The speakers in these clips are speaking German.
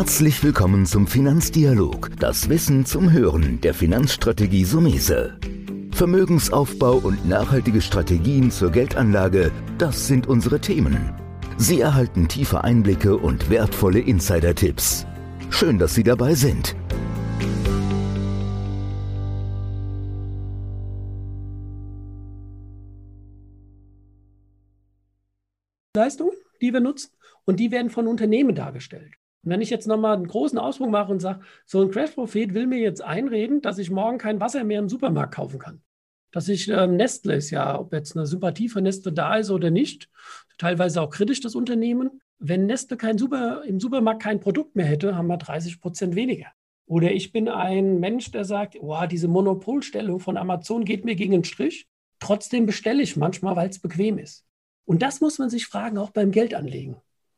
Herzlich willkommen zum Finanzdialog, das Wissen zum Hören der Finanzstrategie Sumese. Vermögensaufbau und nachhaltige Strategien zur Geldanlage, das sind unsere Themen. Sie erhalten tiefe Einblicke und wertvolle Insider-Tipps. Schön, dass Sie dabei sind. Leistungen, die wir nutzen, und die werden von Unternehmen dargestellt. Und wenn ich jetzt nochmal einen großen Ausflug mache und sage, so ein Crash-Prophet will mir jetzt einreden, dass ich morgen kein Wasser mehr im Supermarkt kaufen kann. Dass ich äh, Nestle ist ja, ob jetzt eine Sympathie für Nestle da ist oder nicht, teilweise auch kritisch das Unternehmen. Wenn Nestle kein Super, im Supermarkt kein Produkt mehr hätte, haben wir 30 Prozent weniger. Oder ich bin ein Mensch, der sagt, wow, diese Monopolstellung von Amazon geht mir gegen den Strich. Trotzdem bestelle ich manchmal, weil es bequem ist. Und das muss man sich fragen, auch beim Geldanlegen.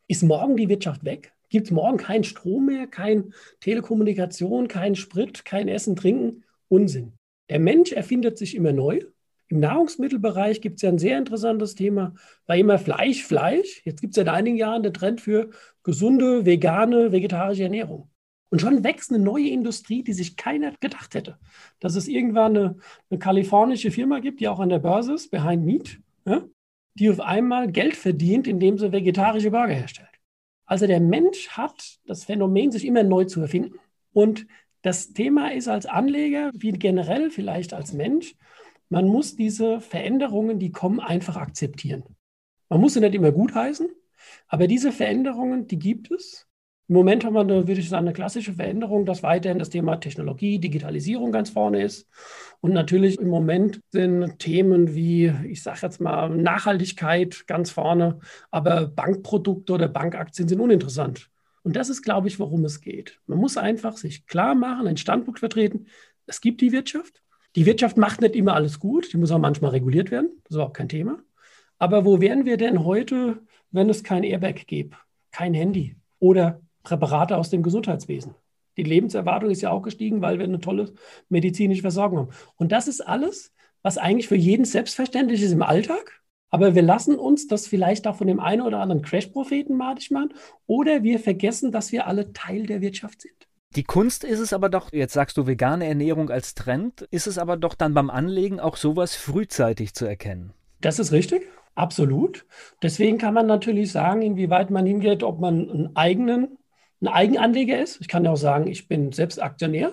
Ist morgen die Wirtschaft weg? Gibt es morgen keinen Strom mehr, keine Telekommunikation, kein Sprit, kein Essen, Trinken? Unsinn. Der Mensch erfindet sich immer neu. Im Nahrungsmittelbereich gibt es ja ein sehr interessantes Thema. War immer Fleisch, Fleisch. Jetzt gibt es seit einigen Jahren den Trend für gesunde, vegane, vegetarische Ernährung. Und schon wächst eine neue Industrie, die sich keiner gedacht hätte. Dass es irgendwann eine, eine kalifornische Firma gibt, die auch an der Börse ist, Behind Meat, ja, die auf einmal Geld verdient, indem sie vegetarische Burger herstellt. Also der Mensch hat das Phänomen, sich immer neu zu erfinden. Und das Thema ist als Anleger, wie generell vielleicht als Mensch, man muss diese Veränderungen, die kommen, einfach akzeptieren. Man muss sie nicht immer gutheißen, aber diese Veränderungen, die gibt es. Im Moment haben wir, eine, würde ich sagen, eine klassische Veränderung, dass weiterhin das Thema Technologie, Digitalisierung ganz vorne ist. Und natürlich im Moment sind Themen wie, ich sage jetzt mal, Nachhaltigkeit ganz vorne, aber Bankprodukte oder Bankaktien sind uninteressant. Und das ist, glaube ich, worum es geht. Man muss einfach sich klar machen, einen Standpunkt vertreten. Es gibt die Wirtschaft. Die Wirtschaft macht nicht immer alles gut. Die muss auch manchmal reguliert werden. Das ist auch kein Thema. Aber wo wären wir denn heute, wenn es kein Airbag gäbe, kein Handy oder Präparate aus dem Gesundheitswesen. Die Lebenserwartung ist ja auch gestiegen, weil wir eine tolle medizinische Versorgung haben. Und das ist alles, was eigentlich für jeden selbstverständlich ist im Alltag. Aber wir lassen uns das vielleicht auch von dem einen oder anderen Crash-Propheten madig machen. Oder wir vergessen, dass wir alle Teil der Wirtschaft sind. Die Kunst ist es aber doch, jetzt sagst du vegane Ernährung als Trend, ist es aber doch dann beim Anlegen auch sowas frühzeitig zu erkennen. Das ist richtig. Absolut. Deswegen kann man natürlich sagen, inwieweit man hingeht, ob man einen eigenen ein Eigenanleger ist. Ich kann ja auch sagen, ich bin selbst Aktionär.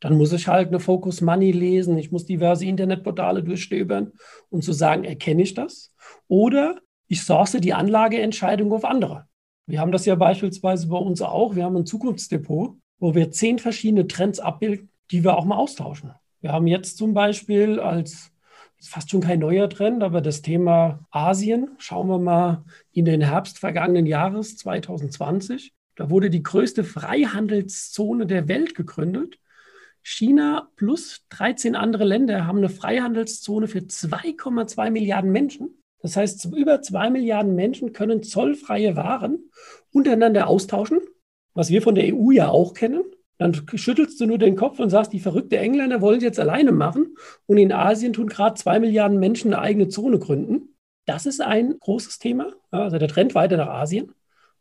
Dann muss ich halt eine Focus Money lesen. Ich muss diverse Internetportale durchstöbern und zu sagen, erkenne ich das? Oder ich source die Anlageentscheidung auf andere. Wir haben das ja beispielsweise bei uns auch. Wir haben ein Zukunftsdepot, wo wir zehn verschiedene Trends abbilden, die wir auch mal austauschen. Wir haben jetzt zum Beispiel als ist fast schon kein neuer Trend, aber das Thema Asien. Schauen wir mal in den Herbst vergangenen Jahres 2020. Da wurde die größte Freihandelszone der Welt gegründet. China plus 13 andere Länder haben eine Freihandelszone für 2,2 Milliarden Menschen. Das heißt, über 2 Milliarden Menschen können zollfreie Waren untereinander austauschen, was wir von der EU ja auch kennen. Dann schüttelst du nur den Kopf und sagst, die verrückten Engländer wollen es jetzt alleine machen. Und in Asien tun gerade 2 Milliarden Menschen eine eigene Zone gründen. Das ist ein großes Thema. Also der Trend weiter nach Asien,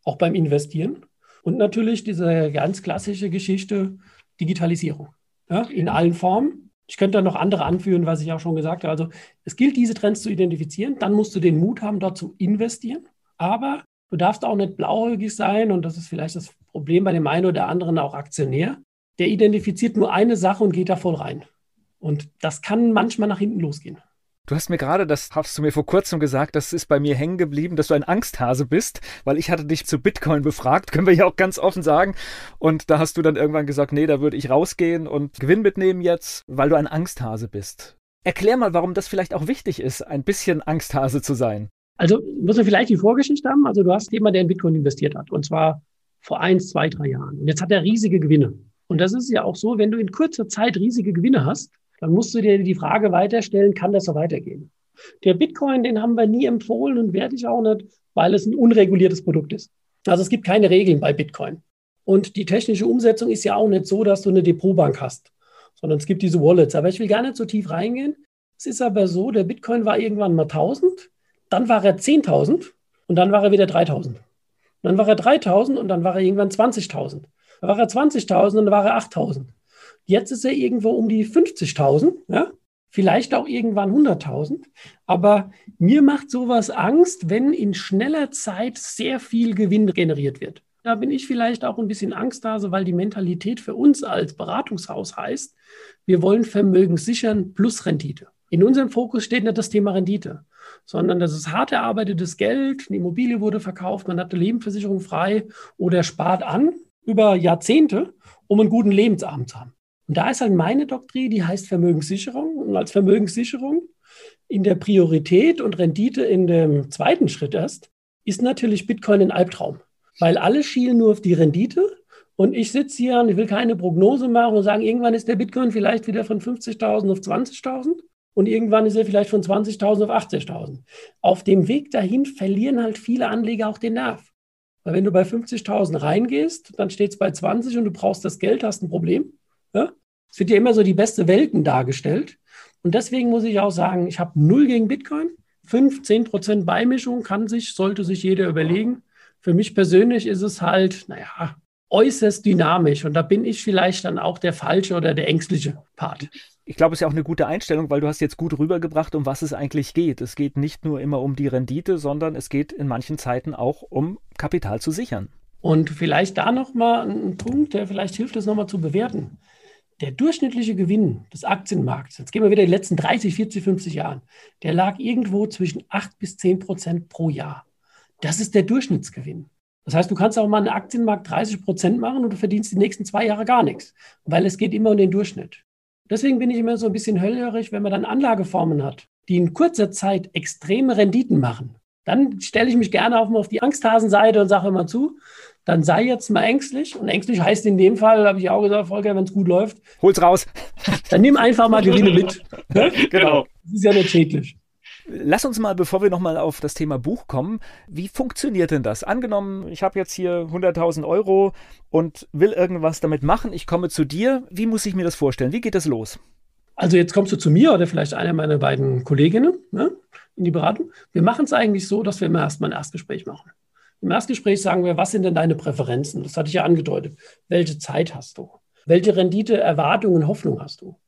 auch beim Investieren. Und natürlich diese ganz klassische Geschichte Digitalisierung ja, in allen Formen. Ich könnte da noch andere anführen, was ich auch schon gesagt habe. Also es gilt, diese Trends zu identifizieren. Dann musst du den Mut haben, dort zu investieren. Aber du darfst auch nicht blauäugig sein. Und das ist vielleicht das Problem bei dem einen oder anderen auch Aktionär. Der identifiziert nur eine Sache und geht da voll rein. Und das kann manchmal nach hinten losgehen. Du hast mir gerade, das hast du mir vor kurzem gesagt, das ist bei mir hängen geblieben, dass du ein Angsthase bist, weil ich hatte dich zu Bitcoin befragt, können wir ja auch ganz offen sagen. Und da hast du dann irgendwann gesagt, nee, da würde ich rausgehen und Gewinn mitnehmen jetzt, weil du ein Angsthase bist. Erklär mal, warum das vielleicht auch wichtig ist, ein bisschen Angsthase zu sein. Also muss man vielleicht die Vorgeschichte haben. Also du hast jemanden, der in Bitcoin investiert hat, und zwar vor eins, zwei, drei Jahren. Und jetzt hat er riesige Gewinne. Und das ist ja auch so, wenn du in kurzer Zeit riesige Gewinne hast, dann musst du dir die Frage weiterstellen, kann das so weitergehen? Der Bitcoin, den haben wir nie empfohlen und werde ich auch nicht, weil es ein unreguliertes Produkt ist. Also es gibt keine Regeln bei Bitcoin. Und die technische Umsetzung ist ja auch nicht so, dass du eine Depotbank hast, sondern es gibt diese Wallets. Aber ich will gar nicht so tief reingehen. Es ist aber so, der Bitcoin war irgendwann mal 1000, dann war er 10.000 und dann war er wieder 3000. Dann war er 3000 und dann war er irgendwann 20.000. Da war er 20.000 und da war er 8.000. Jetzt ist er irgendwo um die 50.000, ja? vielleicht auch irgendwann 100.000. Aber mir macht sowas Angst, wenn in schneller Zeit sehr viel Gewinn generiert wird. Da bin ich vielleicht auch ein bisschen Angsthase, weil die Mentalität für uns als Beratungshaus heißt, wir wollen Vermögen sichern plus Rendite. In unserem Fokus steht nicht das Thema Rendite, sondern das ist hart erarbeitetes Geld, eine Immobilie wurde verkauft, man hat eine Lebensversicherung frei oder spart an über Jahrzehnte, um einen guten Lebensabend zu haben. Und da ist halt meine Doktrin, die heißt Vermögenssicherung. Und als Vermögenssicherung in der Priorität und Rendite in dem zweiten Schritt erst, ist natürlich Bitcoin ein Albtraum. Weil alle schielen nur auf die Rendite. Und ich sitze hier und ich will keine Prognose machen und sagen, irgendwann ist der Bitcoin vielleicht wieder von 50.000 auf 20.000 und irgendwann ist er vielleicht von 20.000 auf 80.000. Auf dem Weg dahin verlieren halt viele Anleger auch den Nerv. Weil wenn du bei 50.000 reingehst, dann steht es bei 20 und du brauchst das Geld, hast ein Problem. Ja? Es wird ja immer so die beste Welten dargestellt. Und deswegen muss ich auch sagen, ich habe null gegen Bitcoin. 5, 10 Prozent Beimischung kann sich, sollte sich jeder überlegen. Für mich persönlich ist es halt, naja, äußerst dynamisch. Und da bin ich vielleicht dann auch der falsche oder der ängstliche Part. Ich glaube, es ist ja auch eine gute Einstellung, weil du hast jetzt gut rübergebracht, um was es eigentlich geht. Es geht nicht nur immer um die Rendite, sondern es geht in manchen Zeiten auch um Kapital zu sichern. Und vielleicht da nochmal ein Punkt, der vielleicht hilft, es nochmal zu bewerten. Der durchschnittliche Gewinn des Aktienmarkts, jetzt gehen wir wieder die letzten 30, 40, 50 Jahren, der lag irgendwo zwischen 8 bis 10 Prozent pro Jahr. Das ist der Durchschnittsgewinn. Das heißt, du kannst auch mal einen Aktienmarkt 30 Prozent machen und du verdienst die nächsten zwei Jahre gar nichts, weil es geht immer um den Durchschnitt. Deswegen bin ich immer so ein bisschen hellhörig, wenn man dann Anlageformen hat, die in kurzer Zeit extreme Renditen machen. Dann stelle ich mich gerne auch mal auf die Angsthasenseite und sage immer zu, dann sei jetzt mal ängstlich. Und ängstlich heißt in dem Fall, habe ich auch gesagt, Volker, wenn es gut läuft. Hol's raus. Dann nimm einfach mal Gewinne mit. Ne? Genau. Das ist ja nicht schädlich. Lass uns mal, bevor wir nochmal auf das Thema Buch kommen, wie funktioniert denn das? Angenommen, ich habe jetzt hier 100.000 Euro und will irgendwas damit machen. Ich komme zu dir. Wie muss ich mir das vorstellen? Wie geht das los? Also jetzt kommst du zu mir oder vielleicht einer meiner beiden Kolleginnen ne, in die Beratung. Wir machen es eigentlich so, dass wir immer erstmal ein Erstgespräch machen. Im Erstgespräch sagen wir, was sind denn deine Präferenzen? Das hatte ich ja angedeutet. Welche Zeit hast du? Welche Rendite, Erwartungen, Hoffnung hast du?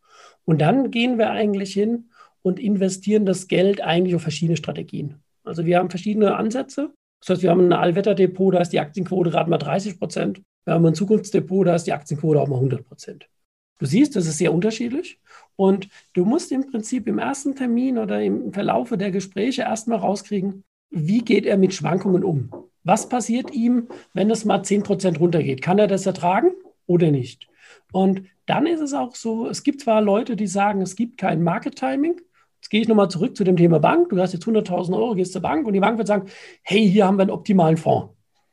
Und dann gehen wir eigentlich hin und investieren das Geld eigentlich auf verschiedene Strategien. Also wir haben verschiedene Ansätze. Das heißt, wir haben ein Allwetterdepot, da ist die Aktienquote gerade mal 30 Prozent. Wir haben ein Zukunftsdepot, da ist die Aktienquote auch mal 100 Prozent. Du siehst, das ist sehr unterschiedlich. Und du musst im Prinzip im ersten Termin oder im Verlaufe der Gespräche erstmal rauskriegen, wie geht er mit Schwankungen um? Was passiert ihm, wenn es mal 10 Prozent runtergeht? Kann er das ertragen oder nicht? Und dann ist es auch so, es gibt zwar Leute, die sagen, es gibt kein Market Timing, Jetzt gehe ich nochmal zurück zu dem Thema Bank. Du hast jetzt 100.000 Euro, gehst zur Bank und die Bank wird sagen, hey, hier haben wir einen optimalen Fonds.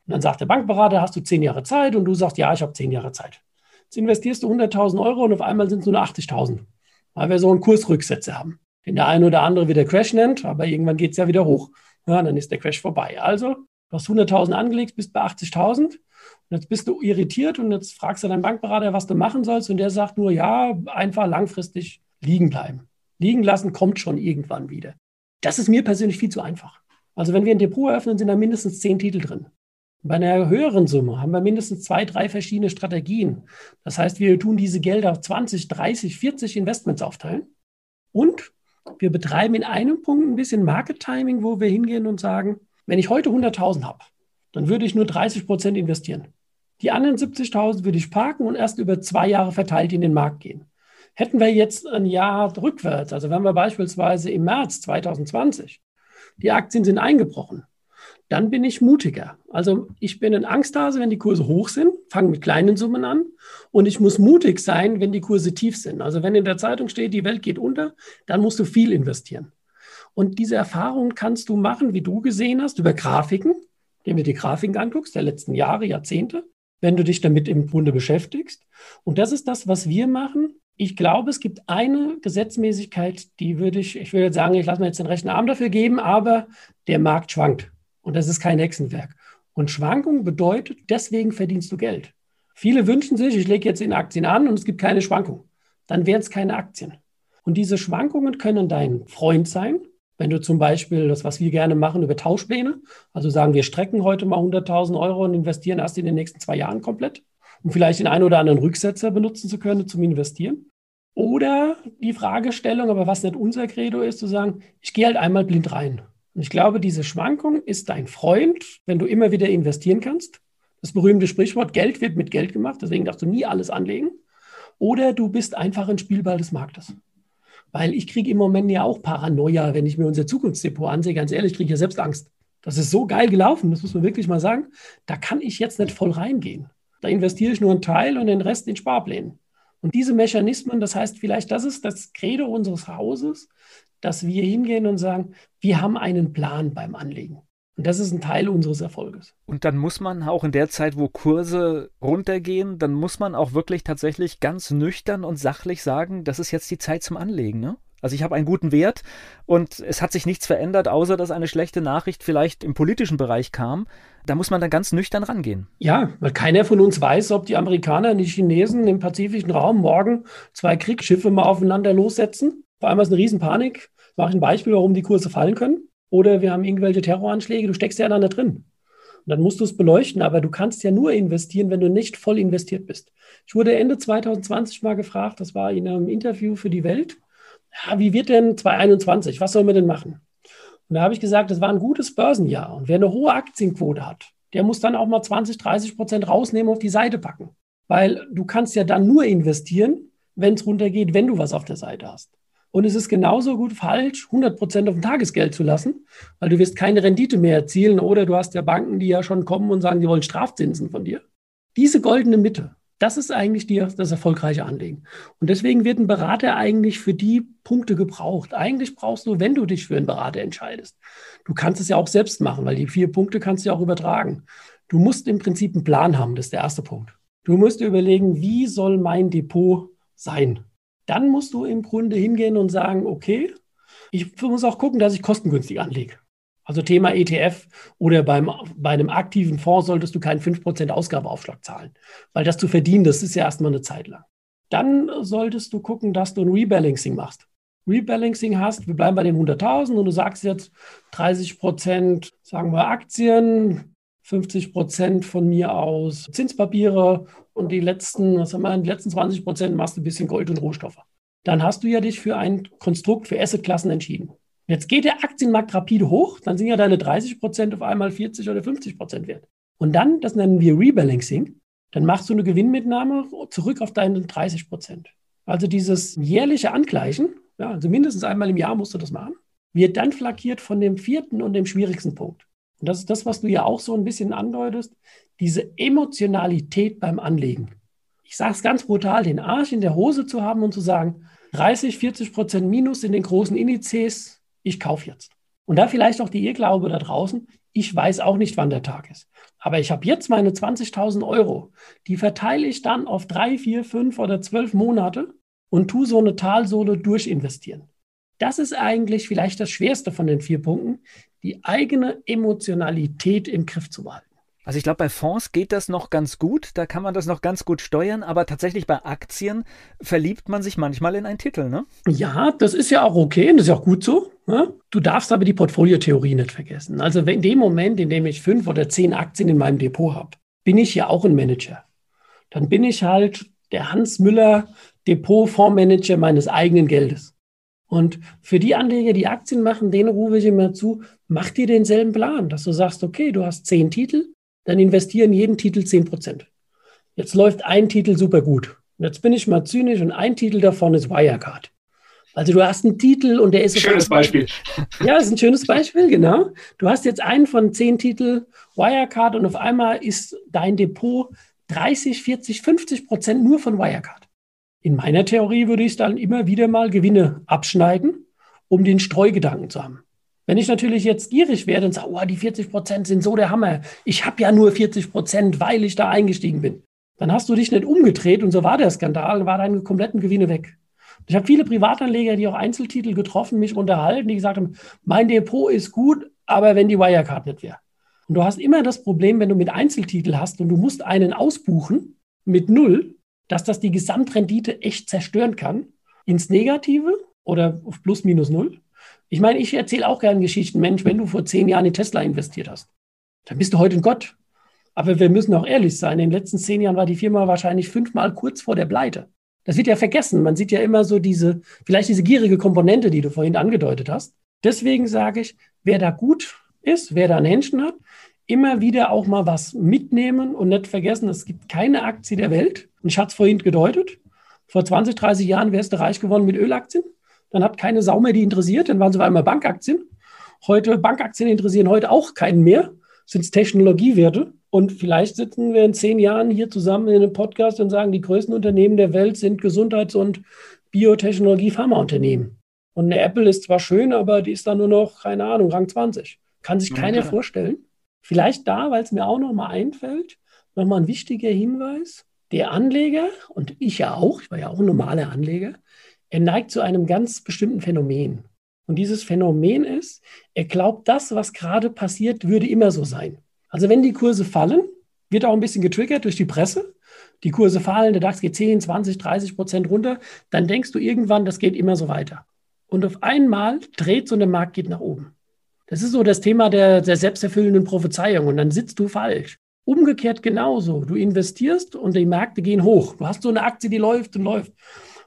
Und dann sagt der Bankberater, hast du zehn Jahre Zeit? Und du sagst, ja, ich habe zehn Jahre Zeit. Jetzt investierst du 100.000 Euro und auf einmal sind es nur 80.000, weil wir so einen Kursrücksätze haben. Den der eine oder andere wieder Crash nennt, aber irgendwann geht es ja wieder hoch. Ja, dann ist der Crash vorbei. Also, hast 100.000 angelegt, bist bei 80.000 und jetzt bist du irritiert und jetzt fragst du deinen Bankberater, was du machen sollst und der sagt nur, ja, einfach langfristig liegen bleiben liegen lassen, kommt schon irgendwann wieder. Das ist mir persönlich viel zu einfach. Also wenn wir ein Depot eröffnen, sind da mindestens zehn Titel drin. Bei einer höheren Summe haben wir mindestens zwei, drei verschiedene Strategien. Das heißt, wir tun diese Gelder auf 20, 30, 40 Investments aufteilen. Und wir betreiben in einem Punkt ein bisschen Market Timing, wo wir hingehen und sagen, wenn ich heute 100.000 habe, dann würde ich nur 30 Prozent investieren. Die anderen 70.000 würde ich parken und erst über zwei Jahre verteilt in den Markt gehen. Hätten wir jetzt ein Jahr rückwärts, also wenn wir beispielsweise im März 2020, die Aktien sind eingebrochen, dann bin ich mutiger. Also ich bin ein Angsthase, wenn die Kurse hoch sind, fange mit kleinen Summen an und ich muss mutig sein, wenn die Kurse tief sind. Also wenn in der Zeitung steht, die Welt geht unter, dann musst du viel investieren. Und diese Erfahrung kannst du machen, wie du gesehen hast, über Grafiken, indem du die Grafiken anguckst, der letzten Jahre, Jahrzehnte, wenn du dich damit im Grunde beschäftigst. Und das ist das, was wir machen. Ich glaube, es gibt eine Gesetzmäßigkeit, die würde ich, ich würde sagen, ich lasse mir jetzt den rechten Arm dafür geben, aber der Markt schwankt. Und das ist kein Hexenwerk. Und Schwankung bedeutet, deswegen verdienst du Geld. Viele wünschen sich, ich lege jetzt in Aktien an und es gibt keine Schwankung. Dann wären es keine Aktien. Und diese Schwankungen können dein Freund sein, wenn du zum Beispiel das, was wir gerne machen, über Tauschpläne, also sagen, wir strecken heute mal 100.000 Euro und investieren erst in den nächsten zwei Jahren komplett um vielleicht den einen oder anderen Rücksetzer benutzen zu können zum Investieren. Oder die Fragestellung, aber was nicht unser Credo ist, zu sagen, ich gehe halt einmal blind rein. Und ich glaube, diese Schwankung ist dein Freund, wenn du immer wieder investieren kannst. Das berühmte Sprichwort, Geld wird mit Geld gemacht, deswegen darfst du nie alles anlegen. Oder du bist einfach ein Spielball des Marktes. Weil ich kriege im Moment ja auch Paranoia, wenn ich mir unser Zukunftsdepot ansehe. Ganz ehrlich, kriege ich ja selbst Angst. Das ist so geil gelaufen, das muss man wirklich mal sagen. Da kann ich jetzt nicht voll reingehen. Da investiere ich nur einen Teil und den Rest in Sparplänen. Und diese Mechanismen, das heißt vielleicht, das ist das Credo unseres Hauses, dass wir hingehen und sagen, wir haben einen Plan beim Anlegen. Und das ist ein Teil unseres Erfolges. Und dann muss man auch in der Zeit, wo Kurse runtergehen, dann muss man auch wirklich tatsächlich ganz nüchtern und sachlich sagen, das ist jetzt die Zeit zum Anlegen, ne? Also ich habe einen guten Wert und es hat sich nichts verändert, außer dass eine schlechte Nachricht vielleicht im politischen Bereich kam. Da muss man dann ganz nüchtern rangehen. Ja, weil keiner von uns weiß, ob die Amerikaner und die Chinesen im pazifischen Raum morgen zwei Kriegsschiffe mal aufeinander lossetzen. Vor allem ist eine Riesenpanik. Ich mache ein Beispiel, warum die Kurse fallen können. Oder wir haben irgendwelche Terroranschläge, du steckst ja dann da drin. Und dann musst du es beleuchten, aber du kannst ja nur investieren, wenn du nicht voll investiert bist. Ich wurde Ende 2020 mal gefragt, das war in einem Interview für die Welt, ja, wie wird denn 2021? Was sollen wir denn machen? Und da habe ich gesagt, das war ein gutes Börsenjahr. Und wer eine hohe Aktienquote hat, der muss dann auch mal 20, 30 Prozent rausnehmen, auf die Seite packen. Weil du kannst ja dann nur investieren, wenn es runtergeht, wenn du was auf der Seite hast. Und es ist genauso gut falsch, 100 Prozent auf dem Tagesgeld zu lassen, weil du wirst keine Rendite mehr erzielen oder du hast ja Banken, die ja schon kommen und sagen, die wollen Strafzinsen von dir. Diese goldene Mitte, das ist eigentlich die, das erfolgreiche Anlegen. Und deswegen wird ein Berater eigentlich für die Punkte gebraucht. Eigentlich brauchst du, wenn du dich für einen Berater entscheidest. Du kannst es ja auch selbst machen, weil die vier Punkte kannst du ja auch übertragen. Du musst im Prinzip einen Plan haben, das ist der erste Punkt. Du musst dir überlegen, wie soll mein Depot sein? Dann musst du im Grunde hingehen und sagen, okay, ich muss auch gucken, dass ich kostengünstig anlege. Also Thema ETF oder beim, bei einem aktiven Fonds solltest du keinen 5% Ausgabeaufschlag zahlen, weil das zu verdienen, das ist ja erstmal eine Zeit lang. Dann solltest du gucken, dass du ein Rebalancing machst. Rebalancing hast, wir bleiben bei den 100.000 und du sagst jetzt 30% sagen wir Aktien, 50% von mir aus Zinspapiere und die letzten, was haben wir, die letzten 20% machst du ein bisschen Gold und Rohstoffe. Dann hast du ja dich für ein Konstrukt für Assetklassen entschieden. Jetzt geht der Aktienmarkt rapide hoch, dann sind ja deine 30 Prozent auf einmal 40 oder 50 Prozent wert. Und dann, das nennen wir Rebalancing, dann machst du eine Gewinnmitnahme zurück auf deine 30 Prozent. Also dieses jährliche Angleichen, ja, also mindestens einmal im Jahr musst du das machen, wird dann flankiert von dem vierten und dem schwierigsten Punkt. Und das ist das, was du ja auch so ein bisschen andeutest, diese Emotionalität beim Anlegen. Ich sage es ganz brutal, den Arsch in der Hose zu haben und zu sagen, 30, 40 Prozent Minus in den großen Indizes, ich kaufe jetzt. Und da vielleicht auch die Irrglaube da draußen, ich weiß auch nicht, wann der Tag ist. Aber ich habe jetzt meine 20.000 Euro, die verteile ich dann auf drei, vier, fünf oder zwölf Monate und tue so eine Talsohle durchinvestieren. Das ist eigentlich vielleicht das Schwerste von den vier Punkten, die eigene Emotionalität im Griff zu behalten. Also ich glaube, bei Fonds geht das noch ganz gut, da kann man das noch ganz gut steuern, aber tatsächlich bei Aktien verliebt man sich manchmal in einen Titel, ne? Ja, das ist ja auch okay und das ist ja auch gut so. Ne? Du darfst aber die Portfoliotheorie nicht vergessen. Also in dem Moment, in dem ich fünf oder zehn Aktien in meinem Depot habe, bin ich ja auch ein Manager. Dann bin ich halt der Hans Müller Depot-Fondsmanager meines eigenen Geldes. Und für die Anleger, die Aktien machen, denen rufe ich immer zu, mach dir denselben Plan, dass du sagst, okay, du hast zehn Titel, dann investieren jeden Titel 10 Prozent. Jetzt läuft ein Titel super gut. Und jetzt bin ich mal zynisch und ein Titel davon ist Wirecard. Also du hast einen Titel und der ist... Schönes Beispiel. Ja, das ist ein schönes Beispiel, genau. Du hast jetzt einen von zehn Titel Wirecard und auf einmal ist dein Depot 30, 40, 50 Prozent nur von Wirecard. In meiner Theorie würde ich dann immer wieder mal Gewinne abschneiden, um den Streugedanken zu haben. Wenn ich natürlich jetzt gierig werde und sage, oh, die 40 Prozent sind so der Hammer, ich habe ja nur 40 Prozent, weil ich da eingestiegen bin, dann hast du dich nicht umgedreht und so war der Skandal, war deine kompletten Gewinne weg. Ich habe viele Privatanleger, die auch Einzeltitel getroffen, mich unterhalten, die gesagt haben, mein Depot ist gut, aber wenn die Wirecard nicht wäre. Und du hast immer das Problem, wenn du mit Einzeltitel hast und du musst einen ausbuchen mit null, dass das die Gesamtrendite echt zerstören kann, ins Negative oder auf plus minus null. Ich meine, ich erzähle auch gerne Geschichten. Mensch, wenn du vor zehn Jahren in Tesla investiert hast, dann bist du heute ein Gott. Aber wir müssen auch ehrlich sein, in den letzten zehn Jahren war die Firma wahrscheinlich fünfmal kurz vor der Pleite. Das wird ja vergessen. Man sieht ja immer so diese, vielleicht diese gierige Komponente, die du vorhin angedeutet hast. Deswegen sage ich, wer da gut ist, wer da ein Händchen hat, immer wieder auch mal was mitnehmen und nicht vergessen, es gibt keine Aktie der Welt. Und ich hatte es vorhin gedeutet. Vor 20, 30 Jahren wärst du reich geworden mit Ölaktien. Dann hat keine Sau mehr die interessiert. Dann waren es auf einmal Bankaktien. Heute, Bankaktien interessieren heute auch keinen mehr. Sind es Technologiewerte. Und vielleicht sitzen wir in zehn Jahren hier zusammen in einem Podcast und sagen, die größten Unternehmen der Welt sind Gesundheits- und Biotechnologie-Pharmaunternehmen. Und eine Apple ist zwar schön, aber die ist dann nur noch, keine Ahnung, Rang 20. Kann sich keiner ja. vorstellen. Vielleicht da, weil es mir auch noch mal einfällt, noch mal ein wichtiger Hinweis. Der Anleger, und ich ja auch, ich war ja auch ein normaler Anleger, er neigt zu einem ganz bestimmten Phänomen. Und dieses Phänomen ist, er glaubt, das, was gerade passiert, würde immer so sein. Also wenn die Kurse fallen, wird auch ein bisschen getriggert durch die Presse. Die Kurse fallen, der DAX geht 10, 20, 30 Prozent runter. Dann denkst du irgendwann, das geht immer so weiter. Und auf einmal dreht so eine Markt geht nach oben. Das ist so das Thema der, der selbsterfüllenden Prophezeiung. Und dann sitzt du falsch. Umgekehrt genauso. Du investierst und die Märkte gehen hoch. Du hast so eine Aktie, die läuft und läuft.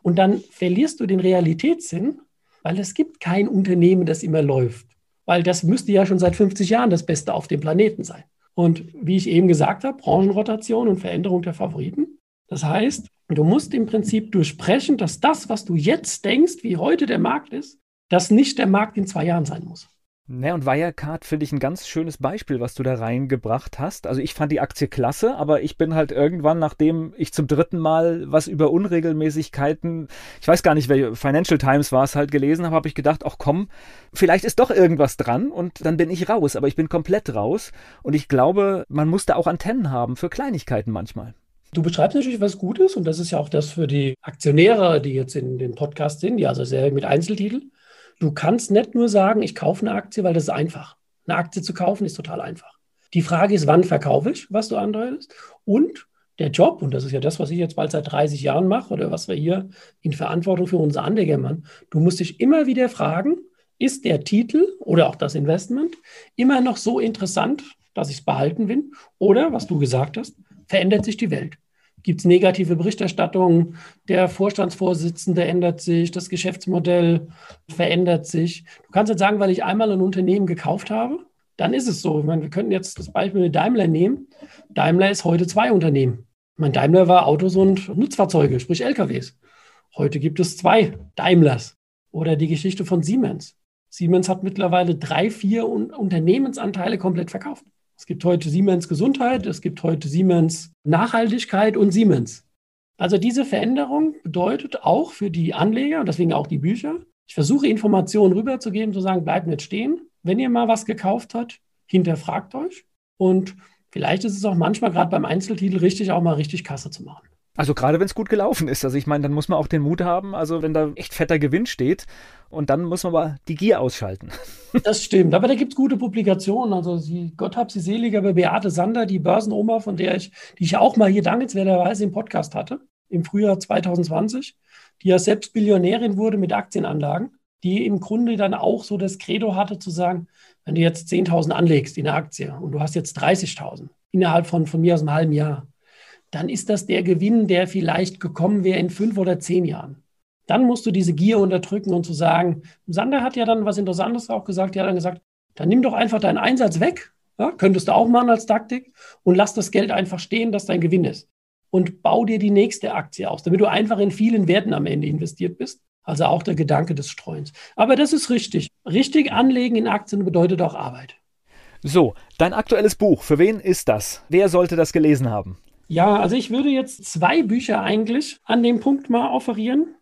Und dann verlierst du den Realitätssinn, weil es gibt kein Unternehmen, das immer läuft. Weil das müsste ja schon seit 50 Jahren das Beste auf dem Planeten sein. Und wie ich eben gesagt habe, Branchenrotation und Veränderung der Favoriten. Das heißt, du musst im Prinzip durchsprechen, dass das, was du jetzt denkst, wie heute der Markt ist, das nicht der Markt in zwei Jahren sein muss. Ne, und Wirecard finde ich ein ganz schönes Beispiel, was du da reingebracht hast. Also ich fand die Aktie klasse, aber ich bin halt irgendwann, nachdem ich zum dritten Mal was über Unregelmäßigkeiten, ich weiß gar nicht, welche Financial Times war es halt gelesen habe, habe ich gedacht, ach komm, vielleicht ist doch irgendwas dran und dann bin ich raus, aber ich bin komplett raus und ich glaube, man muss da auch Antennen haben für Kleinigkeiten manchmal. Du beschreibst natürlich was Gutes und das ist ja auch das für die Aktionäre, die jetzt in den Podcast sind, die also sehr mit Einzeltitel. Du kannst nicht nur sagen, ich kaufe eine Aktie, weil das ist einfach. Eine Aktie zu kaufen ist total einfach. Die Frage ist, wann verkaufe ich, was du andeutest? Und der Job, und das ist ja das, was ich jetzt bald seit 30 Jahren mache oder was wir hier in Verantwortung für unsere Anleger machen, du musst dich immer wieder fragen, ist der Titel oder auch das Investment immer noch so interessant, dass ich es behalten will? Oder, was du gesagt hast, verändert sich die Welt? Gibt es negative Berichterstattungen. Der Vorstandsvorsitzende ändert sich, das Geschäftsmodell verändert sich. Du kannst jetzt sagen, weil ich einmal ein Unternehmen gekauft habe, dann ist es so. Ich meine, wir könnten jetzt das Beispiel mit Daimler nehmen. Daimler ist heute zwei Unternehmen. Ich meine, Daimler war Autos und Nutzfahrzeuge, sprich LKWs. Heute gibt es zwei Daimlers. Oder die Geschichte von Siemens. Siemens hat mittlerweile drei, vier Unternehmensanteile komplett verkauft. Es gibt heute Siemens Gesundheit, es gibt heute Siemens Nachhaltigkeit und Siemens. Also diese Veränderung bedeutet auch für die Anleger und deswegen auch die Bücher, ich versuche Informationen rüberzugeben, zu sagen, bleibt nicht stehen. Wenn ihr mal was gekauft habt, hinterfragt euch. Und vielleicht ist es auch manchmal gerade beim Einzeltitel richtig, auch mal richtig Kasse zu machen. Also gerade wenn es gut gelaufen ist. Also ich meine, dann muss man auch den Mut haben, also wenn da echt fetter Gewinn steht und dann muss man aber die Gier ausschalten. Das stimmt, aber da gibt es gute Publikationen. Also sie, Gott hab sie selig, aber Beate Sander, die Börsenoma, von der ich, die ich auch mal hier dankenswerterweise im Podcast hatte, im Frühjahr 2020, die ja selbst Billionärin wurde mit Aktienanlagen, die im Grunde dann auch so das Credo hatte zu sagen, wenn du jetzt 10.000 anlegst in eine Aktie und du hast jetzt 30.000 innerhalb von, von mir aus einem halben Jahr, dann ist das der Gewinn, der vielleicht gekommen wäre in fünf oder zehn Jahren. Dann musst du diese Gier unterdrücken und zu sagen, Sander hat ja dann was Interessantes auch gesagt, er hat dann gesagt, dann nimm doch einfach deinen Einsatz weg, ja, könntest du auch machen als Taktik und lass das Geld einfach stehen, dass dein Gewinn ist. Und bau dir die nächste Aktie aus, damit du einfach in vielen Werten am Ende investiert bist. Also auch der Gedanke des Streuens. Aber das ist richtig. Richtig anlegen in Aktien bedeutet auch Arbeit. So, dein aktuelles Buch, für wen ist das? Wer sollte das gelesen haben? Ja, also ich würde jetzt zwei Bücher eigentlich an dem Punkt mal offerieren,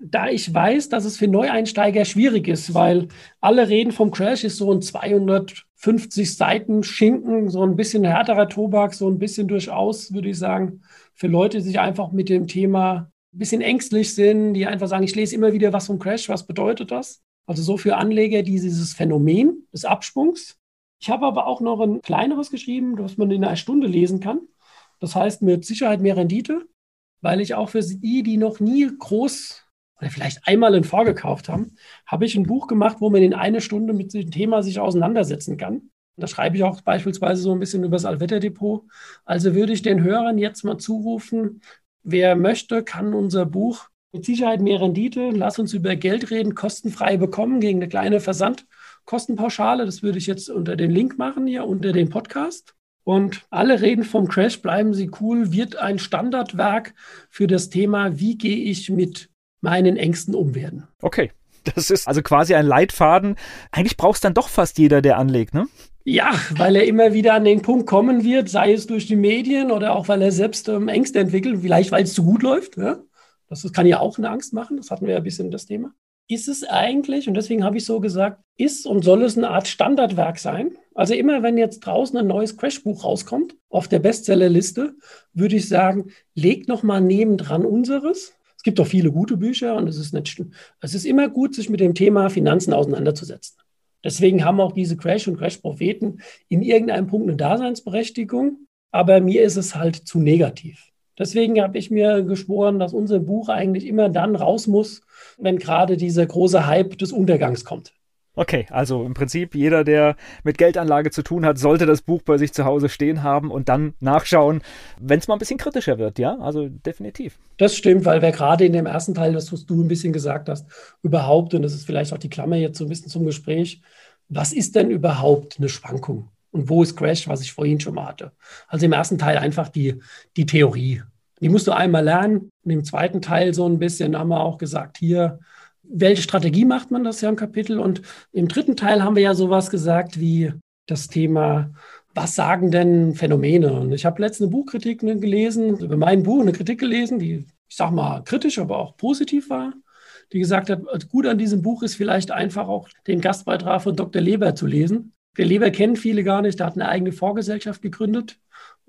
da ich weiß, dass es für Neueinsteiger schwierig ist, weil alle reden vom Crash, ist so ein 250 Seiten Schinken, so ein bisschen härterer Tobak, so ein bisschen durchaus, würde ich sagen, für Leute, die sich einfach mit dem Thema ein bisschen ängstlich sind, die einfach sagen, ich lese immer wieder was vom Crash, was bedeutet das? Also so für Anleger, die dieses Phänomen des Absprungs. Ich habe aber auch noch ein kleineres geschrieben, das man in einer Stunde lesen kann. Das heißt mit Sicherheit mehr Rendite, weil ich auch für die, die noch nie groß oder vielleicht einmal einen Fonds gekauft haben, habe ich ein Buch gemacht, wo man in einer Stunde mit dem Thema sich auseinandersetzen kann. Da schreibe ich auch beispielsweise so ein bisschen über das Allwetterdepot. Also würde ich den Hörern jetzt mal zurufen, wer möchte, kann unser Buch mit Sicherheit mehr Rendite, lass uns über Geld reden, kostenfrei bekommen gegen eine kleine Versandkostenpauschale. Das würde ich jetzt unter den Link machen hier, unter dem Podcast. Und alle reden vom Crash, bleiben Sie cool, wird ein Standardwerk für das Thema, wie gehe ich mit meinen Ängsten um werden. Okay, das ist also quasi ein Leitfaden. Eigentlich braucht es dann doch fast jeder, der anlegt, ne? Ja, weil er immer wieder an den Punkt kommen wird, sei es durch die Medien oder auch weil er selbst ähm, Ängste entwickelt, vielleicht weil es zu gut läuft. Ja? Das kann ja auch eine Angst machen, das hatten wir ja ein bisschen das Thema. Ist es eigentlich, und deswegen habe ich so gesagt, ist und soll es eine Art Standardwerk sein? Also immer, wenn jetzt draußen ein neues Crashbuch rauskommt, auf der Bestsellerliste, würde ich sagen, legt nochmal nebendran unseres, es gibt auch viele gute Bücher und es ist nicht Es ist immer gut, sich mit dem Thema Finanzen auseinanderzusetzen. Deswegen haben auch diese Crash- und Crash-Propheten in irgendeinem Punkt eine Daseinsberechtigung. Aber mir ist es halt zu negativ. Deswegen habe ich mir geschworen, dass unser Buch eigentlich immer dann raus muss, wenn gerade dieser große Hype des Untergangs kommt. Okay, also im Prinzip jeder, der mit Geldanlage zu tun hat, sollte das Buch bei sich zu Hause stehen haben und dann nachschauen, wenn es mal ein bisschen kritischer wird, ja? Also definitiv. Das stimmt, weil wir gerade in dem ersten Teil, das, was du ein bisschen gesagt hast, überhaupt, und das ist vielleicht auch die Klammer jetzt so ein bisschen zum Gespräch, was ist denn überhaupt eine Schwankung? Und wo ist Crash, was ich vorhin schon mal hatte? Also im ersten Teil einfach die, die Theorie. Die musst du einmal lernen. Und im zweiten Teil so ein bisschen haben wir auch gesagt, hier, welche Strategie macht man das ja im Kapitel? Und im dritten Teil haben wir ja sowas gesagt wie das Thema, was sagen denn Phänomene? Und ich habe letzte Buchkritik gelesen, über mein Buch eine Kritik gelesen, die, ich sag mal, kritisch, aber auch positiv war, die gesagt hat, gut an diesem Buch ist vielleicht einfach auch den Gastbeitrag von Dr. Leber zu lesen. Der Leber kennen viele gar nicht, der hat eine eigene Vorgesellschaft gegründet.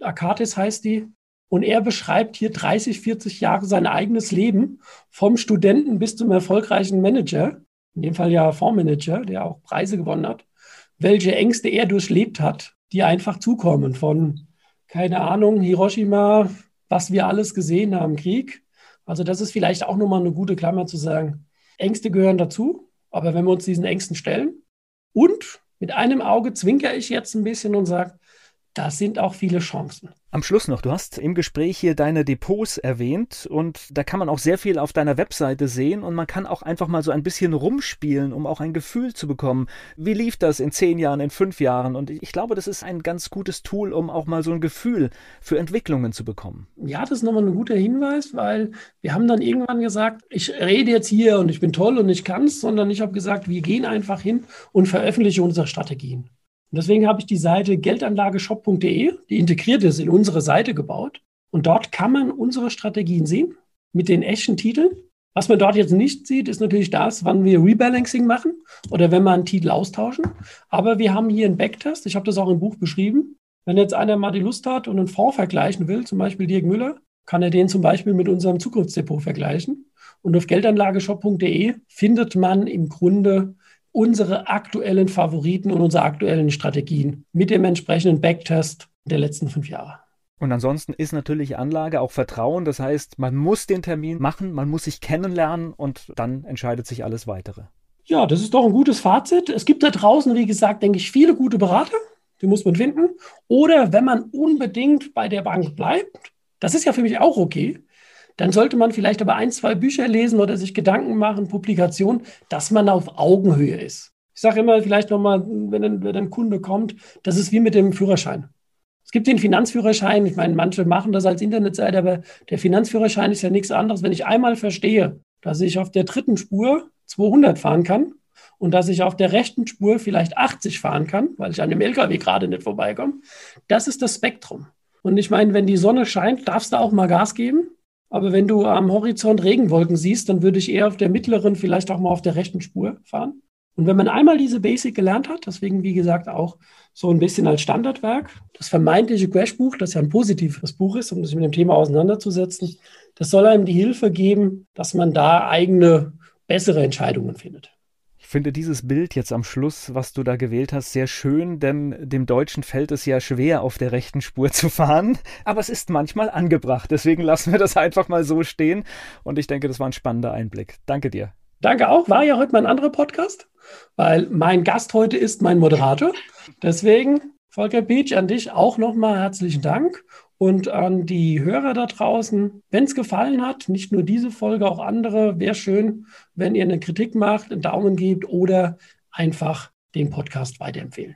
Akatis heißt die. Und er beschreibt hier 30, 40 Jahre sein eigenes Leben vom Studenten bis zum erfolgreichen Manager, in dem Fall ja Fondsmanager, der auch Preise gewonnen hat, welche Ängste er durchlebt hat, die einfach zukommen von, keine Ahnung, Hiroshima, was wir alles gesehen haben, Krieg. Also das ist vielleicht auch nochmal eine gute Klammer zu sagen, Ängste gehören dazu, aber wenn wir uns diesen Ängsten stellen und mit einem Auge zwinker ich jetzt ein bisschen und sage, das sind auch viele Chancen. Am Schluss noch, du hast im Gespräch hier deine Depots erwähnt und da kann man auch sehr viel auf deiner Webseite sehen und man kann auch einfach mal so ein bisschen rumspielen, um auch ein Gefühl zu bekommen. Wie lief das in zehn Jahren, in fünf Jahren? Und ich glaube, das ist ein ganz gutes Tool, um auch mal so ein Gefühl für Entwicklungen zu bekommen. Ja, das ist nochmal ein guter Hinweis, weil wir haben dann irgendwann gesagt, ich rede jetzt hier und ich bin toll und ich kann es, sondern ich habe gesagt, wir gehen einfach hin und veröffentlichen unsere Strategien. Und deswegen habe ich die Seite geldanlageshop.de, die integriert ist, in unsere Seite gebaut. Und dort kann man unsere Strategien sehen mit den echten Titeln. Was man dort jetzt nicht sieht, ist natürlich das, wann wir Rebalancing machen oder wenn wir einen Titel austauschen. Aber wir haben hier einen Backtest. Ich habe das auch im Buch beschrieben. Wenn jetzt einer mal die Lust hat und einen Fonds vergleichen will, zum Beispiel Dirk Müller, kann er den zum Beispiel mit unserem Zukunftsdepot vergleichen. Und auf geldanlageshop.de findet man im Grunde unsere aktuellen Favoriten und unsere aktuellen Strategien mit dem entsprechenden Backtest der letzten fünf Jahre. Und ansonsten ist natürlich Anlage auch Vertrauen. Das heißt, man muss den Termin machen, man muss sich kennenlernen und dann entscheidet sich alles weitere. Ja, das ist doch ein gutes Fazit. Es gibt da draußen, wie gesagt, denke ich, viele gute Berater. Die muss man finden. Oder wenn man unbedingt bei der Bank bleibt, das ist ja für mich auch okay, dann sollte man vielleicht aber ein, zwei Bücher lesen oder sich Gedanken machen, Publikationen, dass man auf Augenhöhe ist. Ich sage immer vielleicht nochmal, wenn ein, wenn ein Kunde kommt, das ist wie mit dem Führerschein. Es gibt den Finanzführerschein, ich meine, manche machen das als Internetseite, aber der Finanzführerschein ist ja nichts anderes. Wenn ich einmal verstehe, dass ich auf der dritten Spur 200 fahren kann und dass ich auf der rechten Spur vielleicht 80 fahren kann, weil ich an dem LKW gerade nicht vorbeikomme, das ist das Spektrum. Und ich meine, wenn die Sonne scheint, darfst du auch mal Gas geben. Aber wenn du am Horizont Regenwolken siehst, dann würde ich eher auf der mittleren, vielleicht auch mal auf der rechten Spur fahren. Und wenn man einmal diese Basic gelernt hat, deswegen wie gesagt auch so ein bisschen als Standardwerk, das vermeintliche Crashbuch, das ja ein positives Buch ist, um sich mit dem Thema auseinanderzusetzen, das soll einem die Hilfe geben, dass man da eigene, bessere Entscheidungen findet finde dieses Bild jetzt am Schluss, was du da gewählt hast, sehr schön, denn dem Deutschen fällt es ja schwer, auf der rechten Spur zu fahren. Aber es ist manchmal angebracht. Deswegen lassen wir das einfach mal so stehen. Und ich denke, das war ein spannender Einblick. Danke dir. Danke auch. War ja heute mal ein anderer Podcast. weil mein Gast heute ist mein Moderator. Deswegen, Volker Beach, an dich auch nochmal herzlichen Dank und an die Hörer da draußen. Wenn es gefallen hat, nicht nur diese Folge, auch andere, wäre schön, wenn ihr eine Kritik macht, einen Daumen gebt oder einfach den Podcast weiterempfehlen.